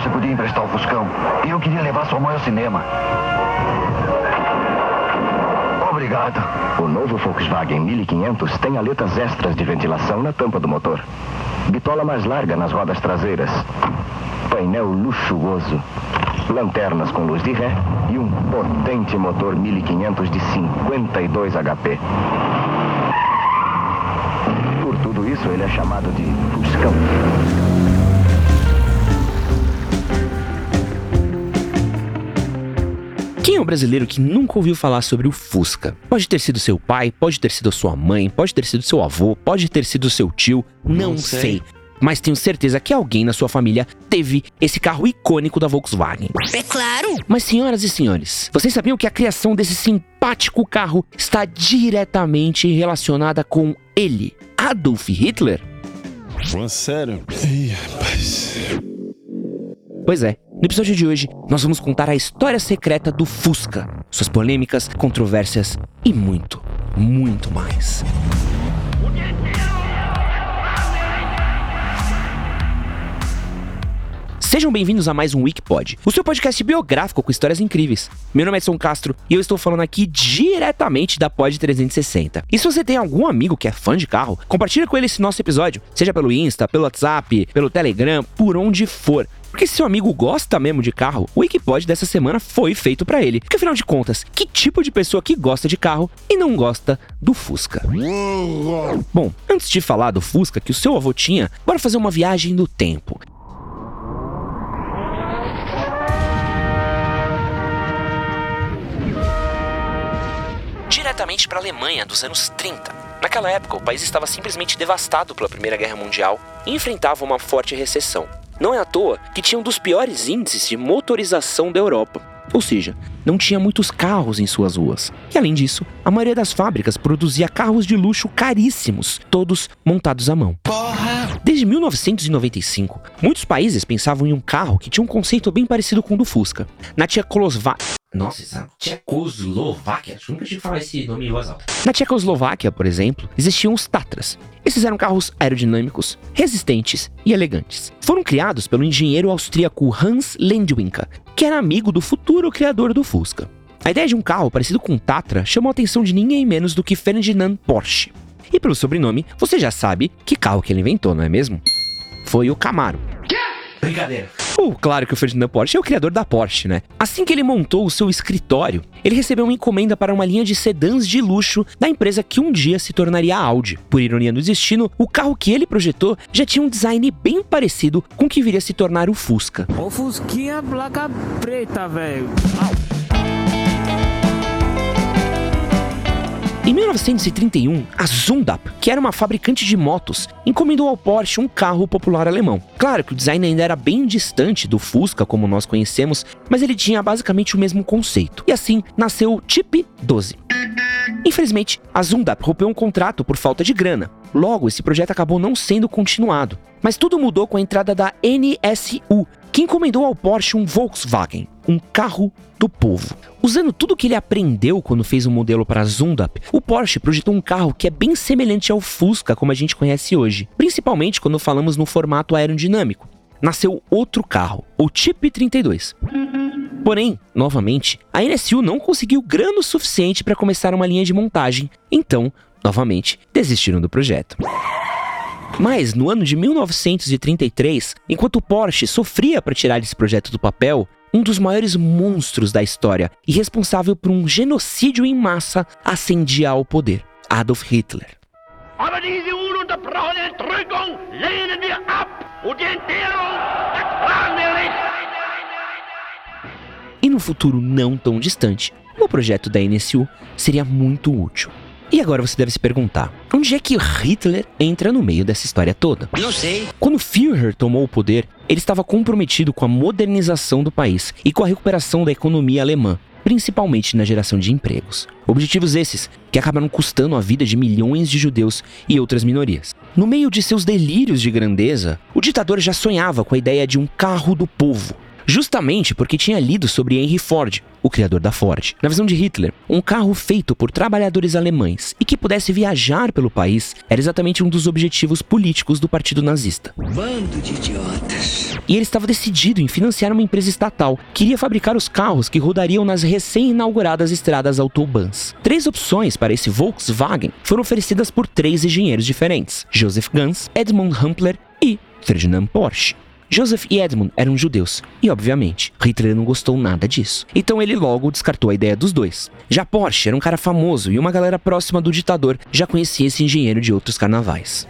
você podia emprestar o Fuscão. E eu queria levar sua mãe ao cinema. Obrigado. O novo Volkswagen 1500 tem aletas extras de ventilação na tampa do motor. Bitola mais larga nas rodas traseiras. Painel luxuoso. Lanternas com luz de ré e um potente motor 1500 de 52 HP. Por tudo isso, ele é chamado de Fuscão. Quem é o brasileiro que nunca ouviu falar sobre o Fusca? Pode ter sido seu pai, pode ter sido sua mãe, pode ter sido seu avô, pode ter sido seu tio, não, Não sei. sei. Mas tenho certeza que alguém na sua família teve esse carro icônico da Volkswagen. É claro. Mas, senhoras e senhores, vocês sabiam que a criação desse simpático carro está diretamente relacionada com ele, Adolf Hitler? Sério? Ih, rapaz. Pois é, no episódio de hoje nós vamos contar a história secreta do Fusca, suas polêmicas, controvérsias e muito, muito mais. Sejam bem-vindos a mais um Wikipod, o seu podcast biográfico com histórias incríveis. Meu nome é Edson Castro e eu estou falando aqui diretamente da Pod 360. E se você tem algum amigo que é fã de carro, compartilha com ele esse nosso episódio, seja pelo Insta, pelo WhatsApp, pelo Telegram, por onde for. Porque se seu amigo gosta mesmo de carro, o Wikipod dessa semana foi feito pra ele. Porque afinal de contas, que tipo de pessoa que gosta de carro e não gosta do Fusca? Bom, antes de falar do Fusca que o seu avô tinha, bora fazer uma viagem no tempo. diretamente para a Alemanha dos anos 30. Naquela época, o país estava simplesmente devastado pela Primeira Guerra Mundial e enfrentava uma forte recessão. Não é à toa que tinha um dos piores índices de motorização da Europa. Ou seja, não tinha muitos carros em suas ruas. E além disso, a maioria das fábricas produzia carros de luxo caríssimos, todos montados à mão. Desde 1995, muitos países pensavam em um carro que tinha um conceito bem parecido com o do Fusca. Na Tchecoslováquia. Nossa, Tchecoslováquia. Acho que nunca tive que falar esse nome em voz alta. Na Tchecoslováquia, por exemplo, existiam os Tatras. Esses eram carros aerodinâmicos, resistentes e elegantes. Foram criados pelo engenheiro austríaco Hans Lendwinka, que era amigo do futuro criador do Fusca. A ideia de um carro parecido com um Tatra chamou a atenção de ninguém menos do que Ferdinand Porsche. E pelo sobrenome, você já sabe que carro que ele inventou, não é mesmo? Foi o Camaro. Brincadeira. Uh, claro que o Ferdinand Porsche é o criador da Porsche, né? Assim que ele montou o seu escritório, ele recebeu uma encomenda para uma linha de sedãs de luxo da empresa que um dia se tornaria a Audi. Por ironia do destino, o carro que ele projetou já tinha um design bem parecido com o que viria a se tornar o Fusca. Ô Fusquinha placa preta, velho. Em 1931, a Zundap, que era uma fabricante de motos, encomendou ao Porsche um carro popular alemão. Claro que o design ainda era bem distante do Fusca como nós conhecemos, mas ele tinha basicamente o mesmo conceito. E assim nasceu o Type 12. Infelizmente, a Zundap rompeu um contrato por falta de grana. Logo, esse projeto acabou não sendo continuado. Mas tudo mudou com a entrada da NSU, que encomendou ao Porsche um Volkswagen, um carro do povo. Usando tudo que ele aprendeu quando fez o modelo para a Zundap, o Porsche projetou um carro que é bem semelhante ao Fusca como a gente conhece hoje, principalmente quando falamos no formato aerodinâmico. Nasceu outro carro, o Type 32. Porém, novamente, a NSU não conseguiu grana o suficiente para começar uma linha de montagem, então, novamente, desistiram do projeto. Mas no ano de 1933, enquanto Porsche sofria para tirar esse projeto do papel, um dos maiores monstros da história e responsável por um genocídio em massa ascendia ao poder: Adolf Hitler. E no futuro não tão distante, o projeto da NSU seria muito útil. E agora você deve se perguntar: onde é que Hitler entra no meio dessa história toda? Não sei. Quando Führer tomou o poder, ele estava comprometido com a modernização do país e com a recuperação da economia alemã, principalmente na geração de empregos. Objetivos esses que acabaram custando a vida de milhões de judeus e outras minorias. No meio de seus delírios de grandeza, o ditador já sonhava com a ideia de um carro do povo. Justamente porque tinha lido sobre Henry Ford, o criador da Ford. Na visão de Hitler, um carro feito por trabalhadores alemães e que pudesse viajar pelo país era exatamente um dos objetivos políticos do partido nazista. Bando de idiotas. E ele estava decidido em financiar uma empresa estatal que iria fabricar os carros que rodariam nas recém-inauguradas estradas autobahns. Três opções para esse Volkswagen foram oferecidas por três engenheiros diferentes: Joseph Gans, Edmund Humpler e Ferdinand Porsche. Joseph e Edmund eram judeus, e obviamente, Hitler não gostou nada disso. Então ele logo descartou a ideia dos dois. Já Porsche era um cara famoso e uma galera próxima do ditador já conhecia esse engenheiro de outros carnavais.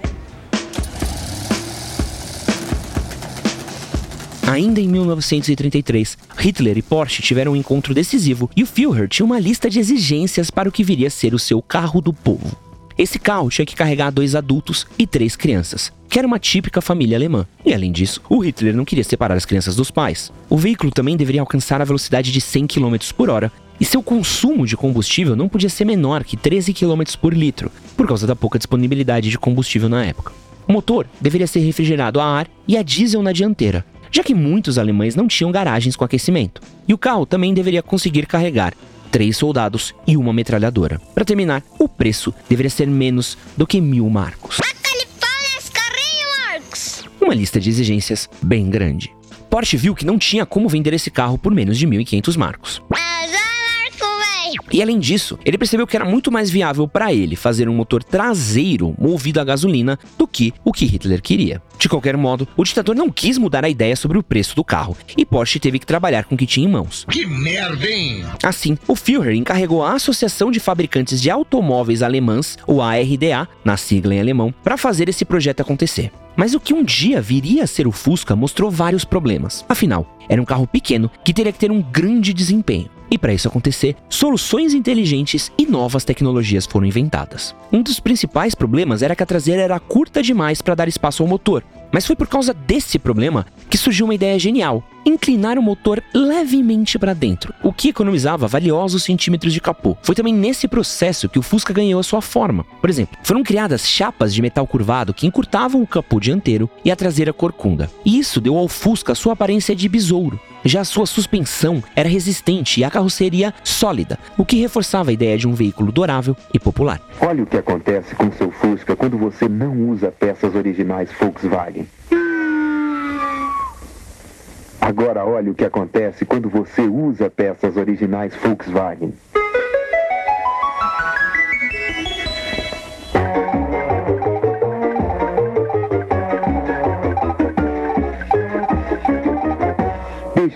Ainda em 1933, Hitler e Porsche tiveram um encontro decisivo e o Führer tinha uma lista de exigências para o que viria a ser o seu carro do povo. Esse carro tinha que carregar dois adultos e três crianças, que era uma típica família alemã. E além disso, o Hitler não queria separar as crianças dos pais. O veículo também deveria alcançar a velocidade de 100 km por hora e seu consumo de combustível não podia ser menor que 13 km por litro, por causa da pouca disponibilidade de combustível na época. O motor deveria ser refrigerado a ar e a diesel na dianteira, já que muitos alemães não tinham garagens com aquecimento. E o carro também deveria conseguir carregar três soldados e uma metralhadora. Para terminar, o preço deveria ser menos do que mil marcos. Uma lista de exigências bem grande. Porsche viu que não tinha como vender esse carro por menos de 1.500 marcos. E além disso, ele percebeu que era muito mais viável para ele fazer um motor traseiro movido a gasolina do que o que Hitler queria. De qualquer modo, o ditador não quis mudar a ideia sobre o preço do carro e Porsche teve que trabalhar com o que tinha em mãos. Que merda, hein? Assim, o Führer encarregou a Associação de Fabricantes de Automóveis Alemãs, ou ARDA, na sigla em alemão, para fazer esse projeto acontecer. Mas o que um dia viria a ser o Fusca mostrou vários problemas. Afinal, era um carro pequeno que teria que ter um grande desempenho. E para isso acontecer, soluções inteligentes e novas tecnologias foram inventadas. Um dos principais problemas era que a traseira era curta demais para dar espaço ao motor. Mas foi por causa desse problema que surgiu uma ideia genial: inclinar o motor levemente para dentro, o que economizava valiosos centímetros de capô. Foi também nesse processo que o Fusca ganhou a sua forma. Por exemplo, foram criadas chapas de metal curvado que encurtavam o capô dianteiro e a traseira corcunda. E isso deu ao Fusca sua aparência de besouro. Já sua suspensão era resistente e a carroceria sólida, o que reforçava a ideia de um veículo durável e popular. Olha o que acontece com seu Fusca quando você não usa peças originais Volkswagen. Agora olhe o que acontece quando você usa peças originais Volkswagen.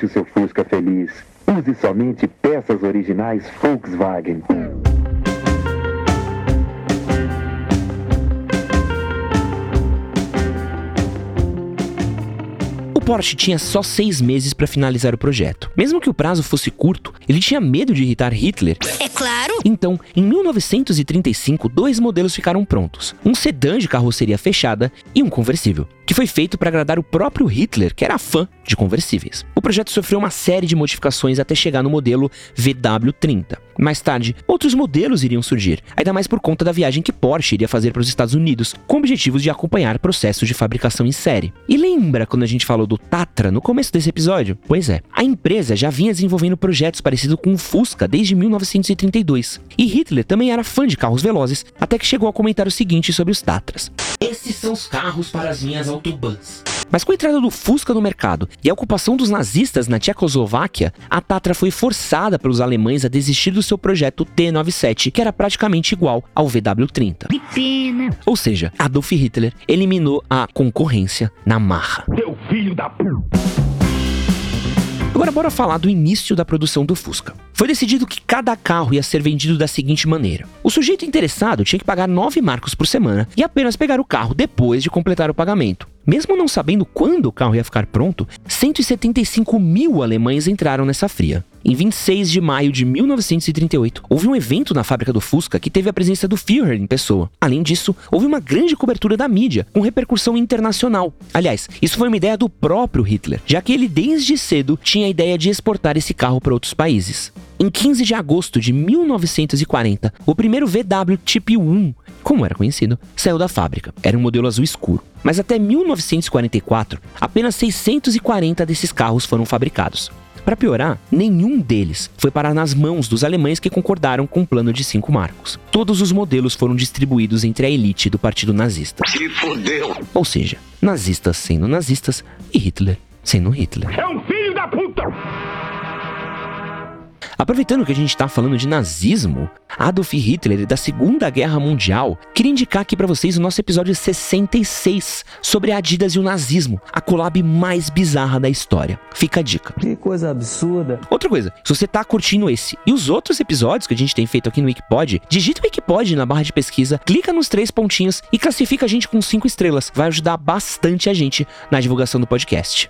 Deixe o seu Fusca feliz. Use somente peças originais Volkswagen. O Porsche tinha só seis meses para finalizar o projeto. Mesmo que o prazo fosse curto, ele tinha medo de irritar Hitler. É claro. Então, em 1935, dois modelos ficaram prontos: um sedã de carroceria fechada e um conversível, que foi feito para agradar o próprio Hitler, que era fã de conversíveis. O projeto sofreu uma série de modificações até chegar no modelo VW30. Mais tarde, outros modelos iriam surgir, ainda mais por conta da viagem que Porsche iria fazer para os Estados Unidos, com objetivos de acompanhar processos de fabricação em série. E lembra quando a gente falou do Tatra no começo desse episódio? Pois é, a empresa já vinha desenvolvendo projetos parecidos com o Fusca desde 1932. E Hitler também era fã de carros velozes, até que chegou a comentar o seguinte sobre os Tatras: Esses são os carros para as minhas autobahns. Mas com a entrada do Fusca no mercado e a ocupação dos nazistas na Tchecoslováquia, a Tatra foi forçada pelos alemães a desistir do seu projeto T97, que era praticamente igual ao VW30. Que pena. Ou seja, Adolf Hitler eliminou a concorrência na marra. Seu filho da p. Agora bora falar do início da produção do Fusca. Foi decidido que cada carro ia ser vendido da seguinte maneira: o sujeito interessado tinha que pagar 9 marcos por semana e apenas pegar o carro depois de completar o pagamento. Mesmo não sabendo quando o carro ia ficar pronto, 175 mil alemães entraram nessa fria. Em 26 de maio de 1938, houve um evento na fábrica do Fusca que teve a presença do Führer em pessoa. Além disso, houve uma grande cobertura da mídia, com repercussão internacional. Aliás, isso foi uma ideia do próprio Hitler, já que ele desde cedo tinha a ideia de exportar esse carro para outros países. Em 15 de agosto de 1940, o primeiro VW Type 1, como era conhecido, saiu da fábrica. Era um modelo azul escuro. Mas até 1944, apenas 640 desses carros foram fabricados. Para piorar, nenhum deles foi parar nas mãos dos alemães que concordaram com o plano de cinco marcos. Todos os modelos foram distribuídos entre a elite do partido nazista. Se fodeu! Ou seja, nazistas sendo nazistas e Hitler sendo Hitler. É um filho da puta! Aproveitando que a gente está falando de nazismo, Adolf Hitler da Segunda Guerra Mundial, queria indicar aqui para vocês o nosso episódio 66 sobre a Adidas e o nazismo, a collab mais bizarra da história. Fica a dica. Que coisa absurda. Outra coisa, se você tá curtindo esse e os outros episódios que a gente tem feito aqui no Wikipod, digita o Wikipod na barra de pesquisa, clica nos três pontinhos e classifica a gente com cinco estrelas. Vai ajudar bastante a gente na divulgação do podcast.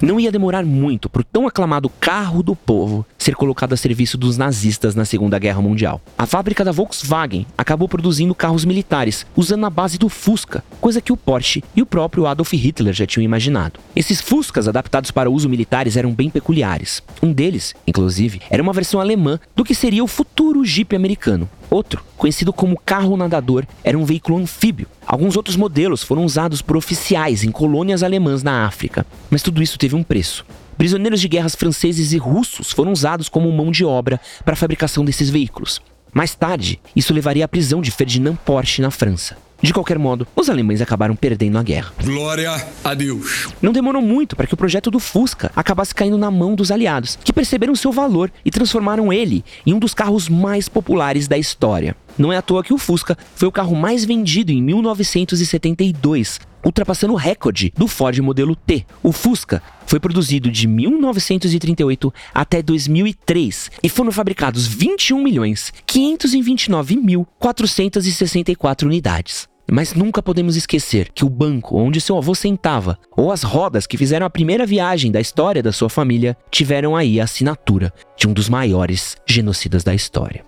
Não ia demorar muito para o tão aclamado carro do povo ser colocado a serviço dos nazistas na Segunda Guerra Mundial. A fábrica da Volkswagen acabou produzindo carros militares, usando a base do Fusca, coisa que o Porsche e o próprio Adolf Hitler já tinham imaginado. Esses Fuscas adaptados para uso militares eram bem peculiares. Um deles, inclusive, era uma versão alemã do que seria o futuro Jeep americano. Outro, conhecido como carro nadador, era um veículo anfíbio. Alguns outros modelos foram usados por oficiais em colônias alemãs na África, mas tudo isso teve um preço. Prisioneiros de guerras franceses e russos foram usados como mão de obra para a fabricação desses veículos. Mais tarde, isso levaria à prisão de Ferdinand Porsche na França. De qualquer modo, os alemães acabaram perdendo a guerra. Glória a Deus! Não demorou muito para que o projeto do Fusca acabasse caindo na mão dos aliados, que perceberam seu valor e transformaram ele em um dos carros mais populares da história. Não é à toa que o Fusca foi o carro mais vendido em 1972, ultrapassando o recorde do Ford modelo T. O Fusca foi produzido de 1938 até 2003 e foram fabricados 21 milhões 529 mil 464 unidades. Mas nunca podemos esquecer que o banco onde seu avô sentava, ou as rodas que fizeram a primeira viagem da história da sua família, tiveram aí a assinatura de um dos maiores genocidas da história.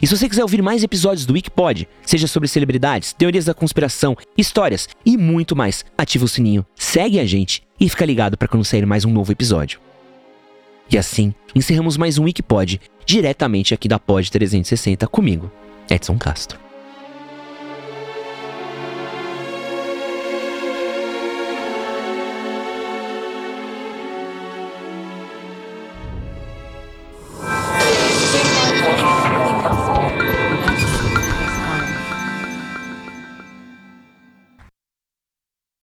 E se você quiser ouvir mais episódios do Wikipod, seja sobre celebridades, teorias da conspiração, histórias e muito mais, ativa o sininho, segue a gente e fica ligado para quando sair mais um novo episódio. E assim, encerramos mais um Wikipod diretamente aqui da Pod 360 comigo, Edson Castro.